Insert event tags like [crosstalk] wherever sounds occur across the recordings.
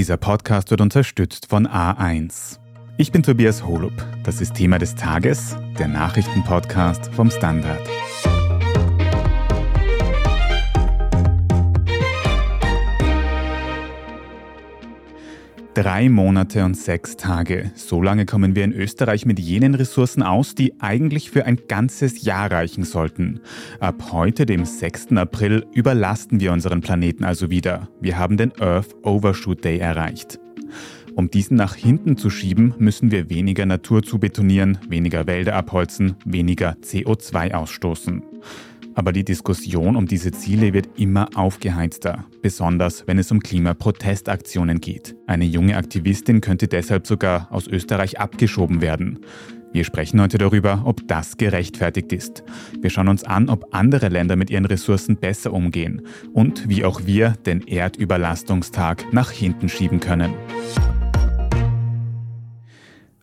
Dieser Podcast wird unterstützt von A1. Ich bin Tobias Holub. Das ist Thema des Tages, der Nachrichtenpodcast vom Standard. Drei Monate und sechs Tage. So lange kommen wir in Österreich mit jenen Ressourcen aus, die eigentlich für ein ganzes Jahr reichen sollten. Ab heute, dem 6. April, überlasten wir unseren Planeten also wieder. Wir haben den Earth Overshoot Day erreicht. Um diesen nach hinten zu schieben, müssen wir weniger Natur zubetonieren, weniger Wälder abholzen, weniger CO2 ausstoßen. Aber die Diskussion um diese Ziele wird immer aufgeheizter, besonders wenn es um Klimaprotestaktionen geht. Eine junge Aktivistin könnte deshalb sogar aus Österreich abgeschoben werden. Wir sprechen heute darüber, ob das gerechtfertigt ist. Wir schauen uns an, ob andere Länder mit ihren Ressourcen besser umgehen und wie auch wir den Erdüberlastungstag nach hinten schieben können.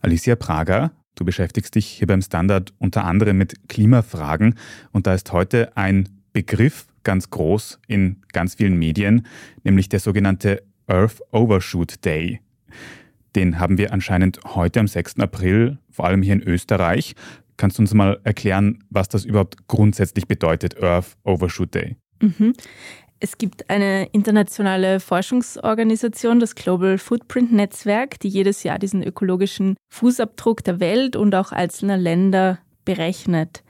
Alicia Prager, Du beschäftigst dich hier beim Standard unter anderem mit Klimafragen und da ist heute ein Begriff ganz groß in ganz vielen Medien, nämlich der sogenannte Earth Overshoot Day. Den haben wir anscheinend heute am 6. April, vor allem hier in Österreich. Kannst du uns mal erklären, was das überhaupt grundsätzlich bedeutet, Earth Overshoot Day? Mhm. Es gibt eine internationale Forschungsorganisation, das Global Footprint Netzwerk, die jedes Jahr diesen ökologischen Fußabdruck der Welt und auch einzelner Länder berechnet.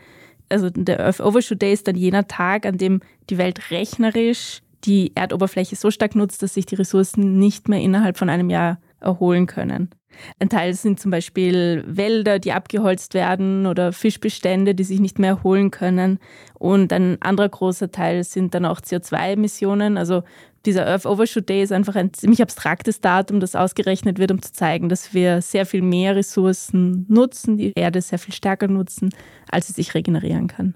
Also der Earth Overshoot Day ist dann jener Tag, an dem die Welt rechnerisch die Erdoberfläche so stark nutzt, dass sich die Ressourcen nicht mehr innerhalb von einem Jahr erholen können. Ein Teil sind zum Beispiel Wälder, die abgeholzt werden oder Fischbestände, die sich nicht mehr erholen können. Und ein anderer großer Teil sind dann auch CO2-Emissionen. Also dieser Earth Overshoot Day ist einfach ein ziemlich abstraktes Datum, das ausgerechnet wird, um zu zeigen, dass wir sehr viel mehr Ressourcen nutzen, die Erde sehr viel stärker nutzen, als sie sich regenerieren kann.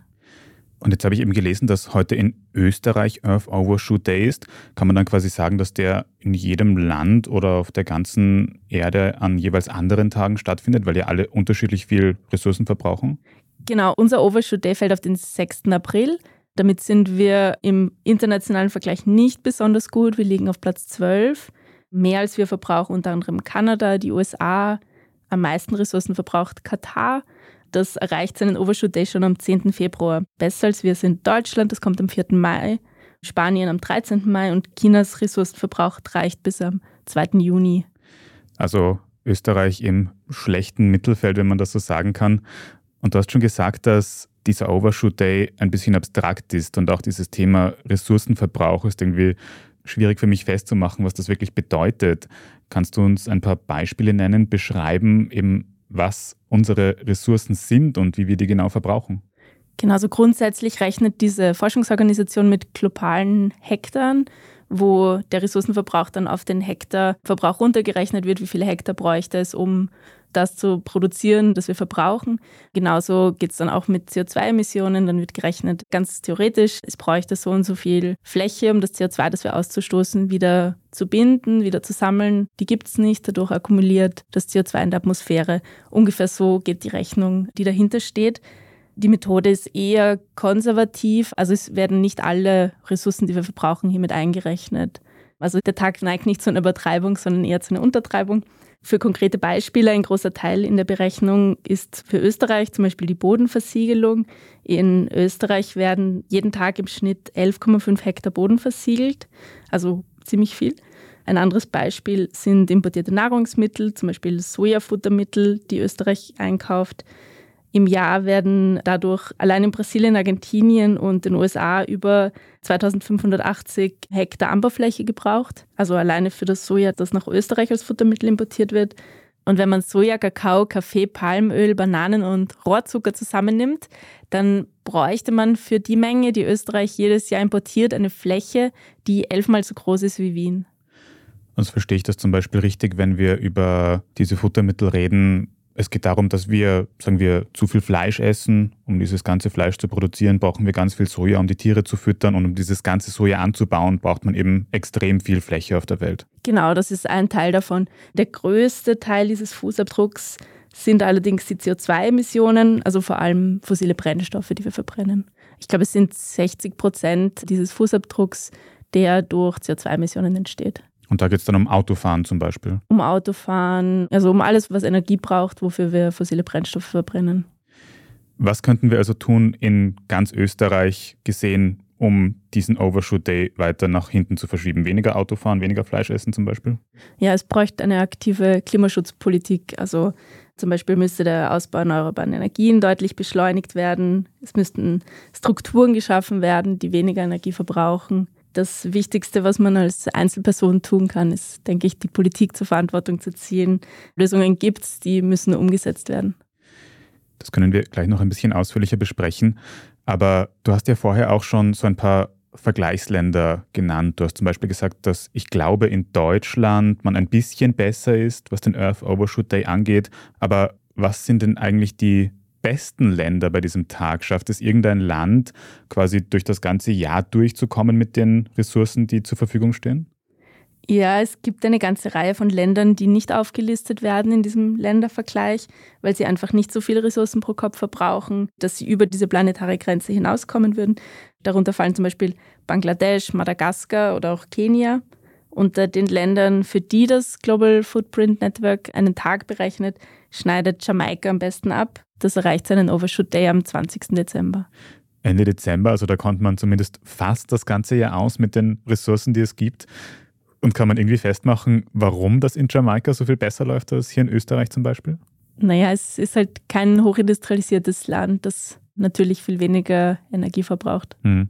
Und jetzt habe ich eben gelesen, dass heute in Österreich Earth Overshoot Day ist. Kann man dann quasi sagen, dass der in jedem Land oder auf der ganzen Erde an jeweils anderen Tagen stattfindet, weil ja alle unterschiedlich viel Ressourcen verbrauchen? Genau, unser Overshoot Day fällt auf den 6. April. Damit sind wir im internationalen Vergleich nicht besonders gut. Wir liegen auf Platz 12. Mehr als wir verbrauchen unter anderem Kanada, die USA. Am meisten Ressourcen verbraucht Katar. Das erreicht seinen Overshoot Day schon am 10. Februar. Besser als wir sind Deutschland, das kommt am 4. Mai, Spanien am 13. Mai und Chinas Ressourcenverbrauch reicht bis am 2. Juni. Also Österreich im schlechten Mittelfeld, wenn man das so sagen kann. Und du hast schon gesagt, dass dieser Overshoot Day ein bisschen abstrakt ist und auch dieses Thema Ressourcenverbrauch ist irgendwie schwierig für mich festzumachen, was das wirklich bedeutet. Kannst du uns ein paar Beispiele nennen, beschreiben, eben was unsere Ressourcen sind und wie wir die genau verbrauchen. Genau, also grundsätzlich rechnet diese Forschungsorganisation mit globalen Hektaren, wo der Ressourcenverbrauch dann auf den Hektarverbrauch runtergerechnet wird, wie viele Hektar bräuchte es, um das zu produzieren, das wir verbrauchen. Genauso geht es dann auch mit CO2-Emissionen. Dann wird gerechnet, ganz theoretisch, es bräuchte so und so viel Fläche, um das CO2, das wir auszustoßen, wieder zu binden, wieder zu sammeln. Die gibt es nicht, dadurch akkumuliert das CO2 in der Atmosphäre. Ungefähr so geht die Rechnung, die dahinter steht. Die Methode ist eher konservativ, also es werden nicht alle Ressourcen, die wir verbrauchen, hiermit eingerechnet. Also der Tag neigt nicht zu einer Übertreibung, sondern eher zu einer Untertreibung. Für konkrete Beispiele, ein großer Teil in der Berechnung ist für Österreich zum Beispiel die Bodenversiegelung. In Österreich werden jeden Tag im Schnitt 11,5 Hektar Boden versiegelt, also ziemlich viel. Ein anderes Beispiel sind importierte Nahrungsmittel, zum Beispiel Sojafuttermittel, die Österreich einkauft. Im Jahr werden dadurch allein in Brasilien, Argentinien und den USA über 2580 Hektar Anbaufläche gebraucht. Also alleine für das Soja, das nach Österreich als Futtermittel importiert wird. Und wenn man Soja, Kakao, Kaffee, Palmöl, Bananen und Rohrzucker zusammennimmt, dann bräuchte man für die Menge, die Österreich jedes Jahr importiert, eine Fläche, die elfmal so groß ist wie Wien. Und verstehe ich das zum Beispiel richtig, wenn wir über diese Futtermittel reden, es geht darum, dass wir, sagen wir, zu viel Fleisch essen. Um dieses ganze Fleisch zu produzieren, brauchen wir ganz viel Soja, um die Tiere zu füttern. Und um dieses ganze Soja anzubauen, braucht man eben extrem viel Fläche auf der Welt. Genau, das ist ein Teil davon. Der größte Teil dieses Fußabdrucks sind allerdings die CO2-Emissionen, also vor allem fossile Brennstoffe, die wir verbrennen. Ich glaube, es sind 60 Prozent dieses Fußabdrucks, der durch CO2-Emissionen entsteht. Und da geht es dann um Autofahren zum Beispiel? Um Autofahren, also um alles, was Energie braucht, wofür wir fossile Brennstoffe verbrennen. Was könnten wir also tun in ganz Österreich gesehen, um diesen Overshoot Day weiter nach hinten zu verschieben? Weniger Autofahren, weniger Fleisch essen zum Beispiel? Ja, es bräuchte eine aktive Klimaschutzpolitik. Also zum Beispiel müsste der Ausbau erneuerbarer Energien deutlich beschleunigt werden. Es müssten Strukturen geschaffen werden, die weniger Energie verbrauchen das Wichtigste, was man als Einzelperson tun kann, ist, denke ich, die Politik zur Verantwortung zu ziehen. Lösungen gibt es, die müssen umgesetzt werden. Das können wir gleich noch ein bisschen ausführlicher besprechen. Aber du hast ja vorher auch schon so ein paar Vergleichsländer genannt. Du hast zum Beispiel gesagt, dass ich glaube, in Deutschland man ein bisschen besser ist, was den Earth Overshoot Day angeht. Aber was sind denn eigentlich die besten Länder bei diesem Tag? Schafft es irgendein Land, quasi durch das ganze Jahr durchzukommen mit den Ressourcen, die zur Verfügung stehen? Ja, es gibt eine ganze Reihe von Ländern, die nicht aufgelistet werden in diesem Ländervergleich, weil sie einfach nicht so viele Ressourcen pro Kopf verbrauchen, dass sie über diese planetare Grenze hinauskommen würden. Darunter fallen zum Beispiel Bangladesch, Madagaskar oder auch Kenia. Unter den Ländern, für die das Global Footprint Network einen Tag berechnet, schneidet Jamaika am besten ab. Das erreicht seinen Overshoot Day am 20. Dezember. Ende Dezember, also da kommt man zumindest fast das ganze Jahr aus mit den Ressourcen, die es gibt. Und kann man irgendwie festmachen, warum das in Jamaika so viel besser läuft als hier in Österreich zum Beispiel? Naja, es ist halt kein hochindustrialisiertes Land, das natürlich viel weniger Energie verbraucht. Hm.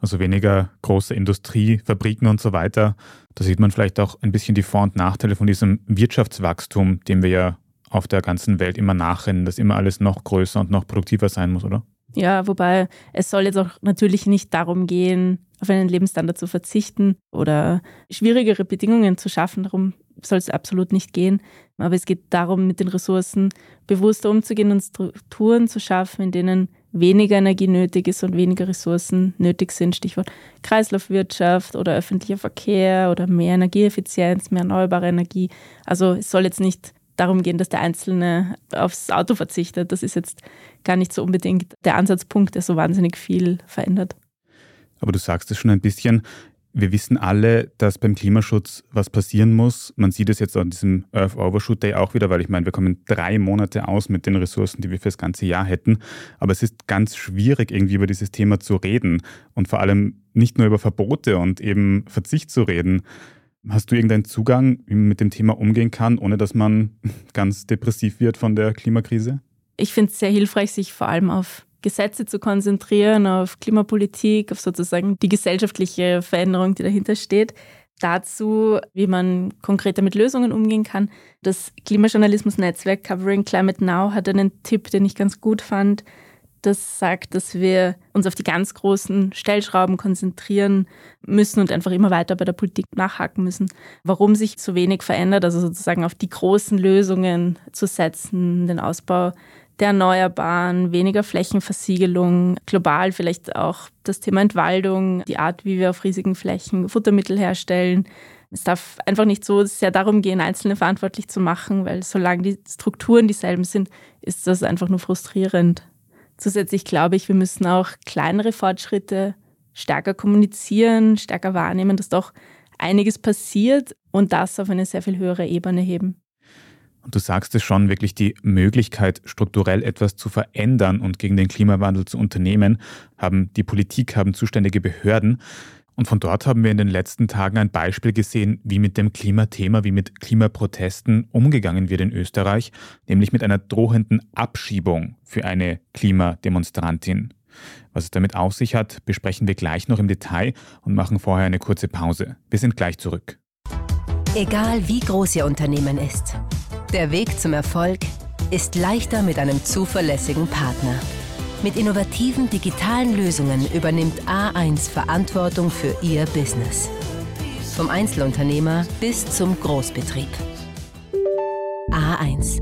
Also weniger große Industrie, Fabriken und so weiter. Da sieht man vielleicht auch ein bisschen die Vor- und Nachteile von diesem Wirtschaftswachstum, dem wir ja auf der ganzen Welt immer nachrennen, dass immer alles noch größer und noch produktiver sein muss, oder? Ja, wobei es soll jetzt auch natürlich nicht darum gehen, auf einen Lebensstandard zu verzichten oder schwierigere Bedingungen zu schaffen. Darum soll es absolut nicht gehen. Aber es geht darum, mit den Ressourcen bewusster umzugehen und Strukturen zu schaffen, in denen weniger Energie nötig ist und weniger Ressourcen nötig sind. Stichwort Kreislaufwirtschaft oder öffentlicher Verkehr oder mehr Energieeffizienz, mehr erneuerbare Energie. Also es soll jetzt nicht darum gehen, dass der Einzelne aufs Auto verzichtet. Das ist jetzt gar nicht so unbedingt der Ansatzpunkt, der so wahnsinnig viel verändert. Aber du sagst es schon ein bisschen. Wir wissen alle, dass beim Klimaschutz was passieren muss. Man sieht es jetzt an diesem Earth Overshoot Day auch wieder, weil ich meine, wir kommen drei Monate aus mit den Ressourcen, die wir für das ganze Jahr hätten. Aber es ist ganz schwierig, irgendwie über dieses Thema zu reden und vor allem nicht nur über Verbote und eben Verzicht zu reden. Hast du irgendeinen Zugang, wie man mit dem Thema umgehen kann, ohne dass man [laughs] ganz depressiv wird von der Klimakrise? Ich finde es sehr hilfreich, sich vor allem auf Gesetze zu konzentrieren, auf Klimapolitik, auf sozusagen die gesellschaftliche Veränderung, die dahinter steht. Dazu, wie man konkreter mit Lösungen umgehen kann. Das Klimajournalismus-Netzwerk Covering Climate Now hat einen Tipp, den ich ganz gut fand das sagt, dass wir uns auf die ganz großen Stellschrauben konzentrieren müssen und einfach immer weiter bei der Politik nachhaken müssen, warum sich so wenig verändert, also sozusagen auf die großen Lösungen zu setzen, den Ausbau der Erneuerbaren, weniger Flächenversiegelung, global vielleicht auch das Thema Entwaldung, die Art, wie wir auf riesigen Flächen Futtermittel herstellen. Es darf einfach nicht so sehr darum gehen, Einzelne verantwortlich zu machen, weil solange die Strukturen dieselben sind, ist das einfach nur frustrierend. Zusätzlich glaube ich, wir müssen auch kleinere Fortschritte stärker kommunizieren, stärker wahrnehmen, dass doch einiges passiert und das auf eine sehr viel höhere Ebene heben. Und du sagst es schon, wirklich die Möglichkeit, strukturell etwas zu verändern und gegen den Klimawandel zu unternehmen, haben die Politik, haben zuständige Behörden. Und von dort haben wir in den letzten Tagen ein Beispiel gesehen, wie mit dem Klimathema, wie mit Klimaprotesten umgegangen wird in Österreich, nämlich mit einer drohenden Abschiebung für eine Klimademonstrantin. Was es damit auf sich hat, besprechen wir gleich noch im Detail und machen vorher eine kurze Pause. Wir sind gleich zurück. Egal wie groß Ihr Unternehmen ist, der Weg zum Erfolg ist leichter mit einem zuverlässigen Partner. Mit innovativen digitalen Lösungen übernimmt A1 Verantwortung für Ihr Business. Vom Einzelunternehmer bis zum Großbetrieb. A1.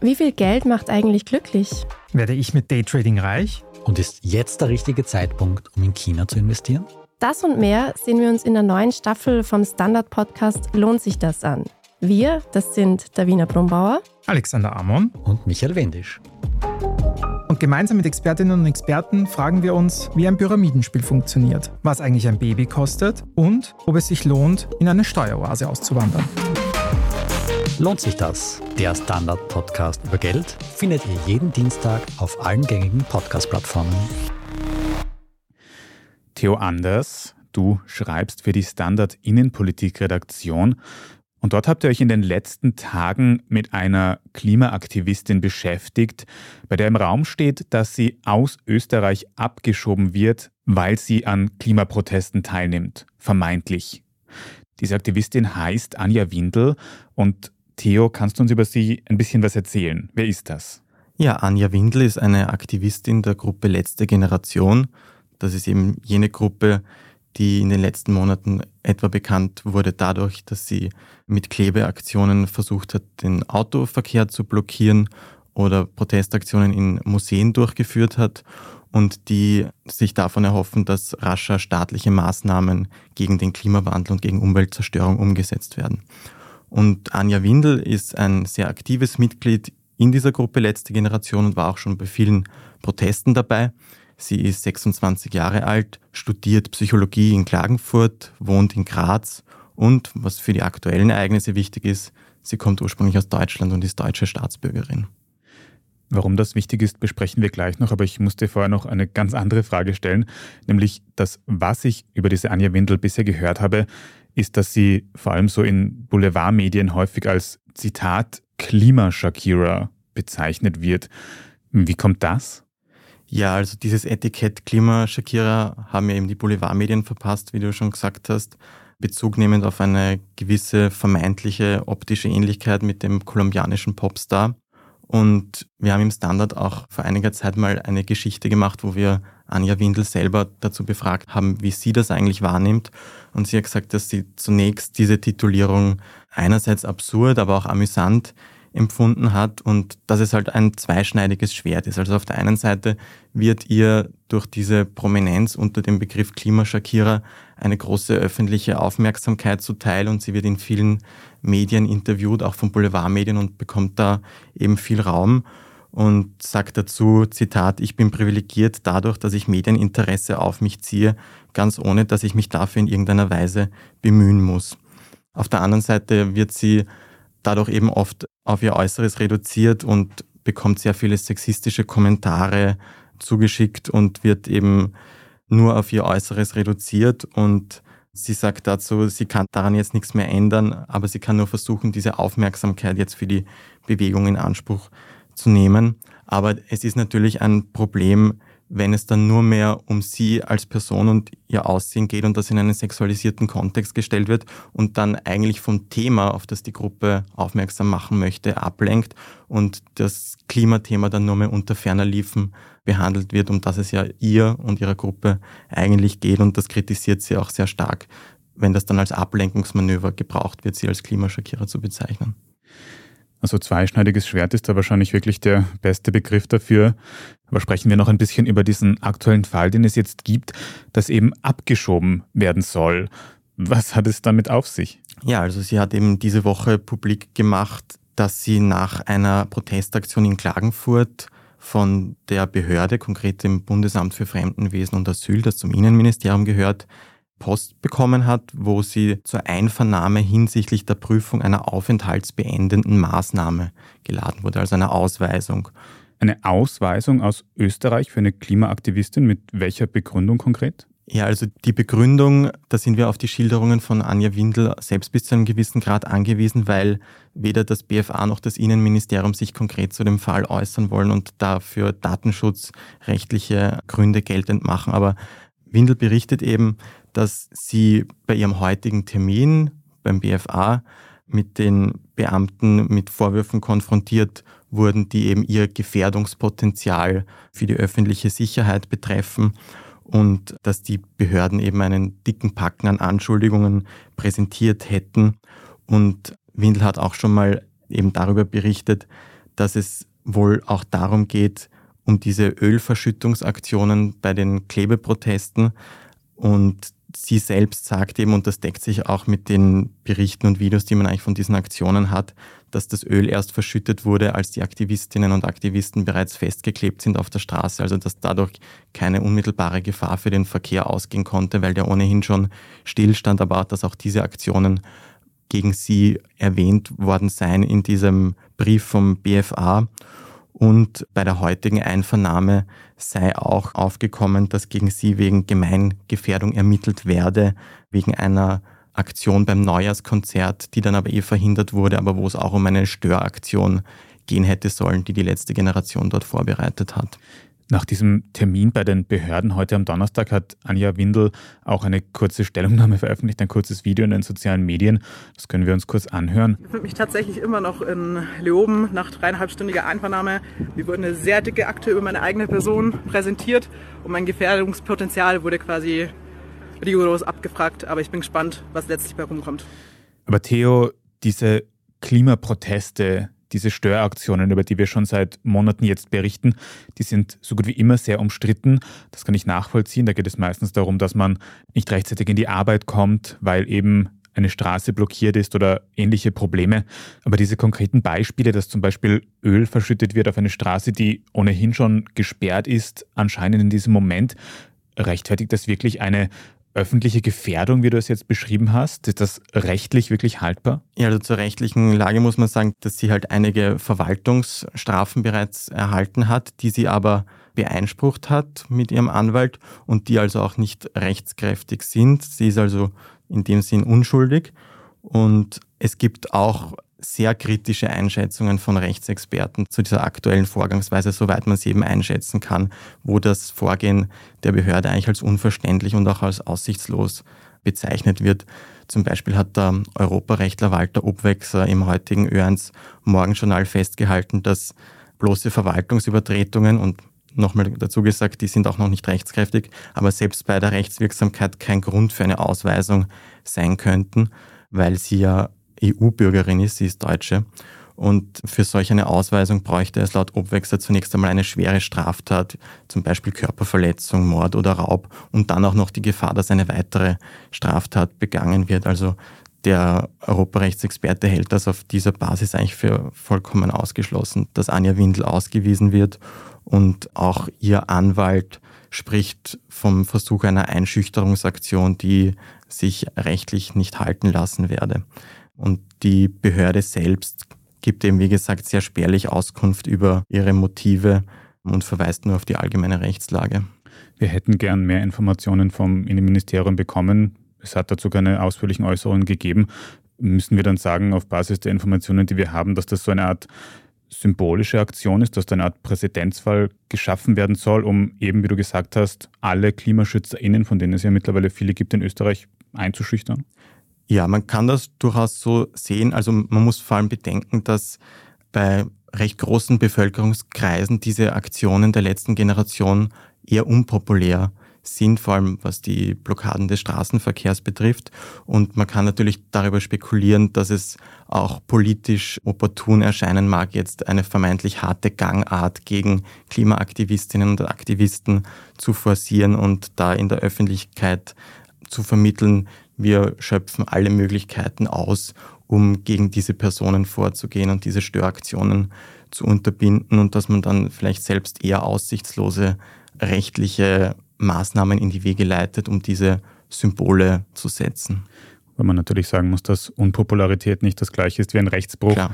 Wie viel Geld macht eigentlich glücklich? Werde ich mit Daytrading reich? Und ist jetzt der richtige Zeitpunkt, um in China zu investieren? Das und mehr sehen wir uns in der neuen Staffel vom Standard-Podcast Lohnt sich das an? Wir, das sind Davina Brumbauer, Alexander Amon und Michael Wendisch. Und gemeinsam mit Expertinnen und Experten fragen wir uns, wie ein Pyramidenspiel funktioniert, was eigentlich ein Baby kostet und ob es sich lohnt, in eine Steueroase auszuwandern. Lohnt sich das? Der Standard-Podcast über Geld findet ihr jeden Dienstag auf allen gängigen Podcast-Plattformen. Theo Anders, du schreibst für die Standard Innenpolitik-Redaktion und dort habt ihr euch in den letzten Tagen mit einer Klimaaktivistin beschäftigt, bei der im Raum steht, dass sie aus Österreich abgeschoben wird, weil sie an Klimaprotesten teilnimmt, vermeintlich. Diese Aktivistin heißt Anja Windel und Theo, kannst du uns über sie ein bisschen was erzählen? Wer ist das? Ja, Anja Windel ist eine Aktivistin der Gruppe Letzte Generation. Das ist eben jene Gruppe, die in den letzten Monaten etwa bekannt wurde dadurch, dass sie mit Klebeaktionen versucht hat, den Autoverkehr zu blockieren oder Protestaktionen in Museen durchgeführt hat und die sich davon erhoffen, dass rascher staatliche Maßnahmen gegen den Klimawandel und gegen Umweltzerstörung umgesetzt werden. Und Anja Windel ist ein sehr aktives Mitglied in dieser Gruppe Letzte Generation und war auch schon bei vielen Protesten dabei. Sie ist 26 Jahre alt, studiert Psychologie in Klagenfurt, wohnt in Graz und, was für die aktuellen Ereignisse wichtig ist, sie kommt ursprünglich aus Deutschland und ist deutsche Staatsbürgerin. Warum das wichtig ist, besprechen wir gleich noch, aber ich musste vorher noch eine ganz andere Frage stellen, nämlich das, was ich über diese Anja Windel bisher gehört habe, ist, dass sie vor allem so in Boulevardmedien häufig als Zitat Klima-Shakira bezeichnet wird. Wie kommt das? Ja, also dieses Etikett Klima Shakira haben ja eben die Boulevardmedien verpasst, wie du schon gesagt hast, bezugnehmend auf eine gewisse vermeintliche optische Ähnlichkeit mit dem kolumbianischen Popstar. Und wir haben im Standard auch vor einiger Zeit mal eine Geschichte gemacht, wo wir Anja Windel selber dazu befragt haben, wie sie das eigentlich wahrnimmt. Und sie hat gesagt, dass sie zunächst diese Titulierung einerseits absurd, aber auch amüsant empfunden hat und dass es halt ein zweischneidiges Schwert ist. Also auf der einen Seite wird ihr durch diese Prominenz unter dem Begriff Klimaschakierer eine große öffentliche Aufmerksamkeit zuteil und sie wird in vielen Medien interviewt, auch von Boulevardmedien und bekommt da eben viel Raum und sagt dazu, Zitat, ich bin privilegiert dadurch, dass ich Medieninteresse auf mich ziehe, ganz ohne, dass ich mich dafür in irgendeiner Weise bemühen muss. Auf der anderen Seite wird sie dadurch eben oft auf ihr Äußeres reduziert und bekommt sehr viele sexistische Kommentare zugeschickt und wird eben nur auf ihr Äußeres reduziert und sie sagt dazu, sie kann daran jetzt nichts mehr ändern, aber sie kann nur versuchen, diese Aufmerksamkeit jetzt für die Bewegung in Anspruch zu nehmen. Aber es ist natürlich ein Problem, wenn es dann nur mehr um sie als Person und ihr Aussehen geht und das in einen sexualisierten Kontext gestellt wird und dann eigentlich vom Thema, auf das die Gruppe aufmerksam machen möchte, ablenkt und das Klimathema dann nur mehr unter ferner Liefen behandelt wird, um das es ja ihr und ihrer Gruppe eigentlich geht und das kritisiert sie auch sehr stark, wenn das dann als Ablenkungsmanöver gebraucht wird, sie als Klimaschockierer zu bezeichnen. Also zweischneidiges Schwert ist da wahrscheinlich wirklich der beste Begriff dafür. Aber sprechen wir noch ein bisschen über diesen aktuellen Fall, den es jetzt gibt, dass eben abgeschoben werden soll. Was hat es damit auf sich? Ja, also sie hat eben diese Woche publik gemacht, dass sie nach einer Protestaktion in Klagenfurt von der Behörde, konkret dem Bundesamt für Fremdenwesen und Asyl, das zum Innenministerium gehört, Post bekommen hat, wo sie zur Einvernahme hinsichtlich der Prüfung einer aufenthaltsbeendenden Maßnahme geladen wurde, also einer Ausweisung. Eine Ausweisung aus Österreich für eine Klimaaktivistin mit welcher Begründung konkret? Ja, also die Begründung, da sind wir auf die Schilderungen von Anja Windel selbst bis zu einem gewissen Grad angewiesen, weil weder das BFA noch das Innenministerium sich konkret zu dem Fall äußern wollen und dafür datenschutzrechtliche Gründe geltend machen. Aber Windel berichtet eben, dass sie bei ihrem heutigen Termin beim BFA mit den Beamten mit Vorwürfen konfrontiert wurden, die eben ihr Gefährdungspotenzial für die öffentliche Sicherheit betreffen und dass die Behörden eben einen dicken Packen an Anschuldigungen präsentiert hätten. Und Windel hat auch schon mal eben darüber berichtet, dass es wohl auch darum geht, um diese Ölverschüttungsaktionen bei den Klebeprotesten und sie selbst sagt eben, und das deckt sich auch mit den Berichten und Videos, die man eigentlich von diesen Aktionen hat, dass das Öl erst verschüttet wurde, als die Aktivistinnen und Aktivisten bereits festgeklebt sind auf der Straße. Also dass dadurch keine unmittelbare Gefahr für den Verkehr ausgehen konnte, weil der ohnehin schon stillstand, aber dass auch diese Aktionen gegen sie erwähnt worden seien in diesem Brief vom BFA. Und bei der heutigen Einvernahme sei auch aufgekommen, dass gegen sie wegen Gemeingefährdung ermittelt werde, wegen einer Aktion beim Neujahrskonzert, die dann aber eh verhindert wurde, aber wo es auch um eine Störaktion gehen hätte sollen, die die letzte Generation dort vorbereitet hat. Nach diesem Termin bei den Behörden heute am Donnerstag hat Anja Windel auch eine kurze Stellungnahme veröffentlicht, ein kurzes Video in den sozialen Medien. Das können wir uns kurz anhören. Ich befinde mich tatsächlich immer noch in Leoben nach dreieinhalbstündiger Einvernahme. Mir wurde eine sehr dicke Akte über meine eigene Person präsentiert und mein Gefährdungspotenzial wurde quasi rigoros abgefragt. Aber ich bin gespannt, was letztlich bei rumkommt. Aber Theo, diese Klimaproteste, diese Störaktionen, über die wir schon seit Monaten jetzt berichten, die sind so gut wie immer sehr umstritten. Das kann ich nachvollziehen. Da geht es meistens darum, dass man nicht rechtzeitig in die Arbeit kommt, weil eben eine Straße blockiert ist oder ähnliche Probleme. Aber diese konkreten Beispiele, dass zum Beispiel Öl verschüttet wird auf eine Straße, die ohnehin schon gesperrt ist, anscheinend in diesem Moment, rechtfertigt das wirklich eine öffentliche Gefährdung, wie du es jetzt beschrieben hast? Ist das rechtlich wirklich haltbar? Ja, also zur rechtlichen Lage muss man sagen, dass sie halt einige Verwaltungsstrafen bereits erhalten hat, die sie aber beeinsprucht hat mit ihrem Anwalt und die also auch nicht rechtskräftig sind. Sie ist also in dem Sinn unschuldig. Und es gibt auch sehr kritische Einschätzungen von Rechtsexperten zu dieser aktuellen Vorgangsweise, soweit man sie eben einschätzen kann, wo das Vorgehen der Behörde eigentlich als unverständlich und auch als aussichtslos bezeichnet wird. Zum Beispiel hat der Europarechtler Walter Obwechser im heutigen Ö1 Morgenjournal festgehalten, dass bloße Verwaltungsübertretungen und nochmal dazu gesagt, die sind auch noch nicht rechtskräftig, aber selbst bei der Rechtswirksamkeit kein Grund für eine Ausweisung sein könnten, weil sie ja EU-Bürgerin ist, sie ist Deutsche. Und für solch eine Ausweisung bräuchte es laut Obwechsler zunächst einmal eine schwere Straftat, zum Beispiel Körperverletzung, Mord oder Raub und dann auch noch die Gefahr, dass eine weitere Straftat begangen wird. Also der Europarechtsexperte hält das auf dieser Basis eigentlich für vollkommen ausgeschlossen, dass Anja Windel ausgewiesen wird und auch ihr Anwalt spricht vom Versuch einer Einschüchterungsaktion, die sich rechtlich nicht halten lassen werde. Und die Behörde selbst gibt eben, wie gesagt, sehr spärlich Auskunft über ihre Motive und verweist nur auf die allgemeine Rechtslage. Wir hätten gern mehr Informationen vom Innenministerium bekommen. Es hat dazu keine ausführlichen Äußerungen gegeben. Müssen wir dann sagen, auf Basis der Informationen, die wir haben, dass das so eine Art symbolische Aktion ist, dass da eine Art Präzedenzfall geschaffen werden soll, um eben, wie du gesagt hast, alle KlimaschützerInnen, von denen es ja mittlerweile viele gibt in Österreich, einzuschüchtern? Ja, man kann das durchaus so sehen. Also man muss vor allem bedenken, dass bei recht großen Bevölkerungskreisen diese Aktionen der letzten Generation eher unpopulär sind, vor allem was die Blockaden des Straßenverkehrs betrifft. Und man kann natürlich darüber spekulieren, dass es auch politisch opportun erscheinen mag, jetzt eine vermeintlich harte Gangart gegen Klimaaktivistinnen und Aktivisten zu forcieren und da in der Öffentlichkeit zu vermitteln, wir schöpfen alle Möglichkeiten aus, um gegen diese Personen vorzugehen und diese Störaktionen zu unterbinden und dass man dann vielleicht selbst eher aussichtslose rechtliche Maßnahmen in die Wege leitet, um diese Symbole zu setzen. Weil man natürlich sagen muss, dass Unpopularität nicht das gleiche ist wie ein Rechtsbruch. Klar.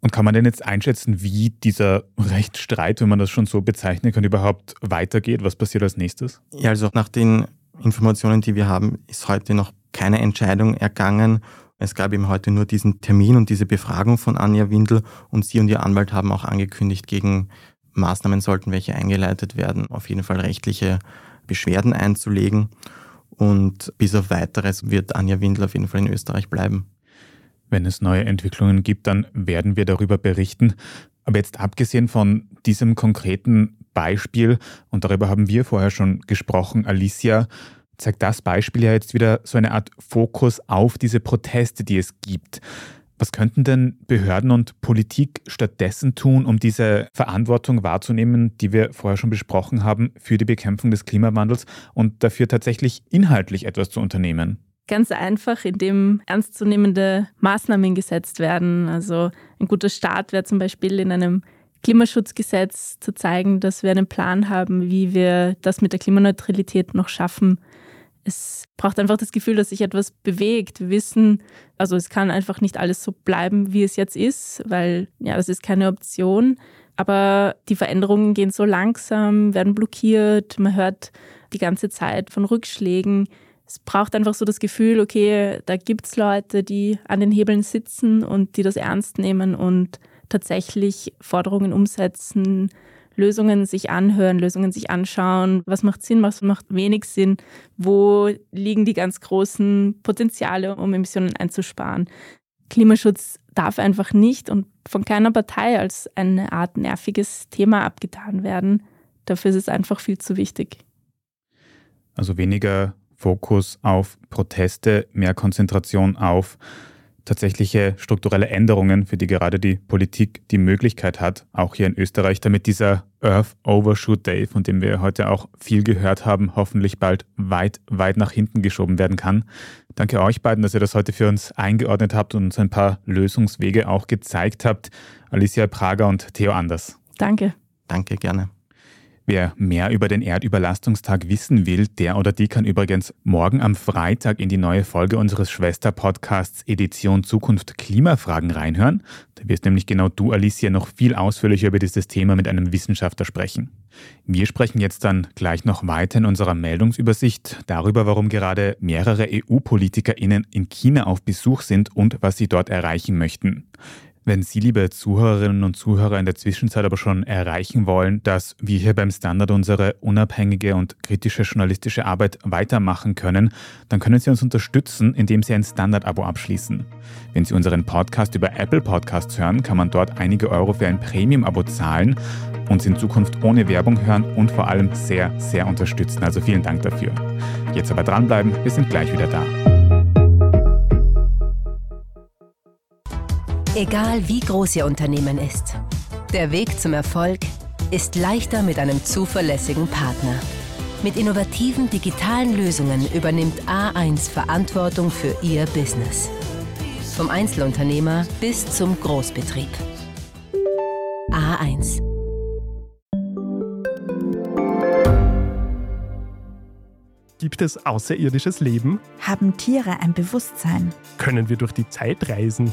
Und kann man denn jetzt einschätzen, wie dieser Rechtsstreit, wenn man das schon so bezeichnen kann, überhaupt weitergeht? Was passiert als nächstes? Ja, also nach den Informationen, die wir haben, ist heute noch keine Entscheidung ergangen. Es gab eben heute nur diesen Termin und diese Befragung von Anja Windel und sie und ihr Anwalt haben auch angekündigt, gegen Maßnahmen sollten welche eingeleitet werden, auf jeden Fall rechtliche Beschwerden einzulegen. Und bis auf weiteres wird Anja Windel auf jeden Fall in Österreich bleiben. Wenn es neue Entwicklungen gibt, dann werden wir darüber berichten. Aber jetzt abgesehen von diesem konkreten Beispiel, und darüber haben wir vorher schon gesprochen, Alicia, zeigt das Beispiel ja jetzt wieder so eine Art Fokus auf diese Proteste, die es gibt. Was könnten denn Behörden und Politik stattdessen tun, um diese Verantwortung wahrzunehmen, die wir vorher schon besprochen haben, für die Bekämpfung des Klimawandels und dafür tatsächlich inhaltlich etwas zu unternehmen? Ganz einfach, indem ernstzunehmende Maßnahmen gesetzt werden. Also ein guter Start wäre zum Beispiel in einem Klimaschutzgesetz zu zeigen, dass wir einen Plan haben, wie wir das mit der Klimaneutralität noch schaffen. Es braucht einfach das Gefühl, dass sich etwas bewegt. Wir wissen, also es kann einfach nicht alles so bleiben, wie es jetzt ist, weil ja, das ist keine Option. Aber die Veränderungen gehen so langsam, werden blockiert, man hört die ganze Zeit von Rückschlägen. Es braucht einfach so das Gefühl, okay, da gibt es Leute, die an den Hebeln sitzen und die das ernst nehmen und tatsächlich Forderungen umsetzen, Lösungen sich anhören, Lösungen sich anschauen, was macht Sinn, was macht wenig Sinn, wo liegen die ganz großen Potenziale, um Emissionen einzusparen. Klimaschutz darf einfach nicht und von keiner Partei als eine Art nerviges Thema abgetan werden. Dafür ist es einfach viel zu wichtig. Also weniger Fokus auf Proteste, mehr Konzentration auf tatsächliche strukturelle Änderungen, für die gerade die Politik die Möglichkeit hat, auch hier in Österreich, damit dieser Earth Overshoot Day, von dem wir heute auch viel gehört haben, hoffentlich bald weit, weit nach hinten geschoben werden kann. Danke euch beiden, dass ihr das heute für uns eingeordnet habt und uns ein paar Lösungswege auch gezeigt habt. Alicia Prager und Theo Anders. Danke. Danke, gerne. Wer mehr über den Erdüberlastungstag wissen will, der oder die kann übrigens morgen am Freitag in die neue Folge unseres Schwester-Podcasts Edition Zukunft Klimafragen reinhören. Da wirst nämlich genau du, Alicia, noch viel ausführlicher über dieses Thema mit einem Wissenschaftler sprechen. Wir sprechen jetzt dann gleich noch weiter in unserer Meldungsübersicht darüber, warum gerade mehrere EU-PolitikerInnen in China auf Besuch sind und was sie dort erreichen möchten. Wenn Sie, liebe Zuhörerinnen und Zuhörer, in der Zwischenzeit aber schon erreichen wollen, dass wir hier beim Standard unsere unabhängige und kritische journalistische Arbeit weitermachen können, dann können Sie uns unterstützen, indem Sie ein Standard-Abo abschließen. Wenn Sie unseren Podcast über Apple Podcasts hören, kann man dort einige Euro für ein Premium-Abo zahlen, uns in Zukunft ohne Werbung hören und vor allem sehr, sehr unterstützen. Also vielen Dank dafür. Jetzt aber dranbleiben, wir sind gleich wieder da. Egal wie groß Ihr Unternehmen ist, der Weg zum Erfolg ist leichter mit einem zuverlässigen Partner. Mit innovativen digitalen Lösungen übernimmt A1 Verantwortung für Ihr Business. Vom Einzelunternehmer bis zum Großbetrieb. A1. Gibt es außerirdisches Leben? Haben Tiere ein Bewusstsein? Können wir durch die Zeit reisen?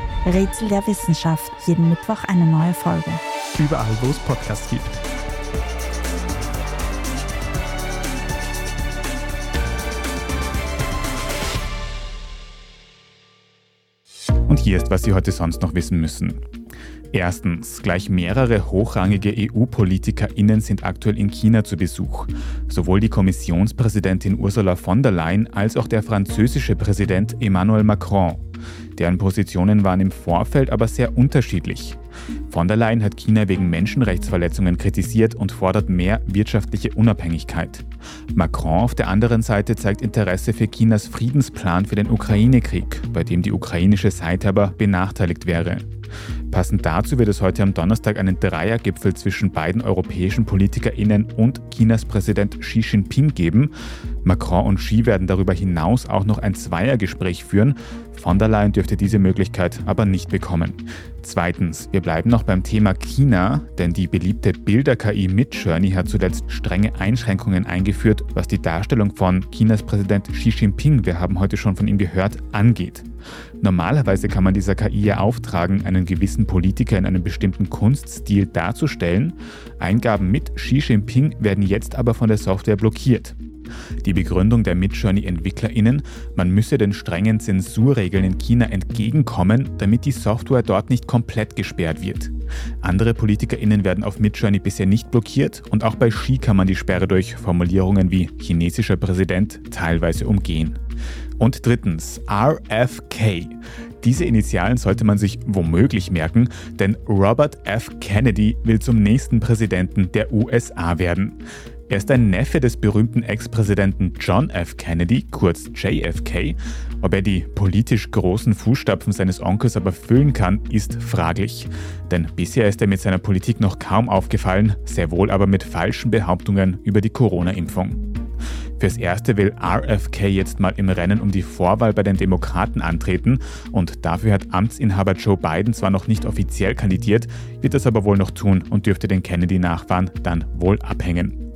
Rätsel der Wissenschaft. Jeden Mittwoch eine neue Folge. Überall, wo es Podcasts gibt. Und hier ist, was Sie heute sonst noch wissen müssen. Erstens, gleich mehrere hochrangige EU-PolitikerInnen sind aktuell in China zu Besuch. Sowohl die Kommissionspräsidentin Ursula von der Leyen als auch der französische Präsident Emmanuel Macron. Deren Positionen waren im Vorfeld aber sehr unterschiedlich. Von der Leyen hat China wegen Menschenrechtsverletzungen kritisiert und fordert mehr wirtschaftliche Unabhängigkeit. Macron auf der anderen Seite zeigt Interesse für Chinas Friedensplan für den Ukraine-Krieg, bei dem die ukrainische Seite aber benachteiligt wäre. Passend dazu wird es heute am Donnerstag einen Dreiergipfel zwischen beiden europäischen PolitikerInnen und Chinas Präsident Xi Jinping geben. Macron und Xi werden darüber hinaus auch noch ein Zweiergespräch führen. Von der Leyen dürfte diese Möglichkeit aber nicht bekommen. Zweitens, wir bleiben noch beim Thema China, denn die beliebte Bilder-KI Midjourney hat zuletzt strenge Einschränkungen eingeführt, was die Darstellung von Chinas Präsident Xi Jinping, wir haben heute schon von ihm gehört, angeht. Normalerweise kann man dieser KI ja auftragen, einen gewissen Politiker in einem bestimmten Kunststil darzustellen. Eingaben mit Xi Jinping werden jetzt aber von der Software blockiert. Die Begründung der Midjourney-EntwicklerInnen, man müsse den strengen Zensurregeln in China entgegenkommen, damit die Software dort nicht komplett gesperrt wird. Andere PolitikerInnen werden auf Midjourney bisher nicht blockiert und auch bei Xi kann man die Sperre durch Formulierungen wie chinesischer Präsident teilweise umgehen. Und drittens, RFK. Diese Initialen sollte man sich womöglich merken, denn Robert F. Kennedy will zum nächsten Präsidenten der USA werden. Er ist ein Neffe des berühmten Ex-Präsidenten John F. Kennedy, kurz JFK. Ob er die politisch großen Fußstapfen seines Onkels aber füllen kann, ist fraglich. Denn bisher ist er mit seiner Politik noch kaum aufgefallen, sehr wohl aber mit falschen Behauptungen über die Corona-Impfung. Fürs Erste will RFK jetzt mal im Rennen um die Vorwahl bei den Demokraten antreten und dafür hat Amtsinhaber Joe Biden zwar noch nicht offiziell kandidiert, wird das aber wohl noch tun und dürfte den Kennedy-Nachfahren dann wohl abhängen.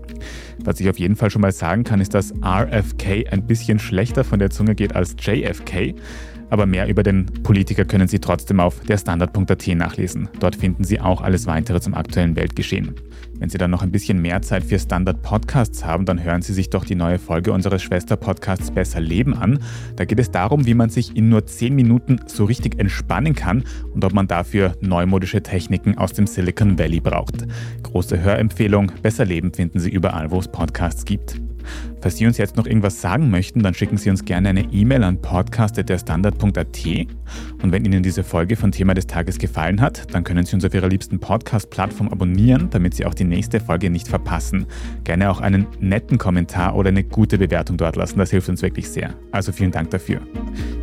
Was ich auf jeden Fall schon mal sagen kann, ist, dass RFK ein bisschen schlechter von der Zunge geht als JFK. Aber mehr über den Politiker können Sie trotzdem auf der Standard.at nachlesen. Dort finden Sie auch alles weitere zum aktuellen Weltgeschehen. Wenn Sie dann noch ein bisschen mehr Zeit für Standard-Podcasts haben, dann hören Sie sich doch die neue Folge unseres Schwester-Podcasts Besser Leben an. Da geht es darum, wie man sich in nur 10 Minuten so richtig entspannen kann und ob man dafür neumodische Techniken aus dem Silicon Valley braucht. Große Hörempfehlung, Besser Leben finden Sie überall, wo es Podcasts gibt. Falls Sie uns jetzt noch irgendwas sagen möchten, dann schicken Sie uns gerne eine E-Mail an podcast.derstandard.at. Und wenn Ihnen diese Folge von Thema des Tages gefallen hat, dann können Sie uns auf Ihrer liebsten Podcast-Plattform abonnieren, damit Sie auch die nächste Folge nicht verpassen. Gerne auch einen netten Kommentar oder eine gute Bewertung dort lassen, das hilft uns wirklich sehr. Also vielen Dank dafür.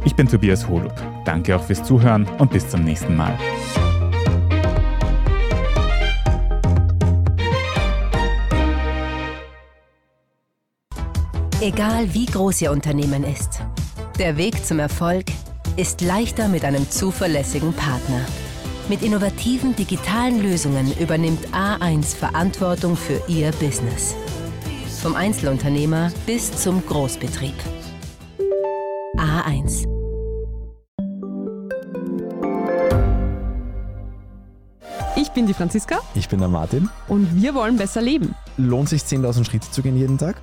Ich bin Tobias Holub. Danke auch fürs Zuhören und bis zum nächsten Mal. Egal wie groß Ihr Unternehmen ist, der Weg zum Erfolg ist leichter mit einem zuverlässigen Partner. Mit innovativen digitalen Lösungen übernimmt A1 Verantwortung für Ihr Business. Vom Einzelunternehmer bis zum Großbetrieb. A1. Ich bin die Franziska Ich bin der Martin. und wir wollen besser leben. Lohnt sich 10.000 Schritte zu gehen jeden Tag?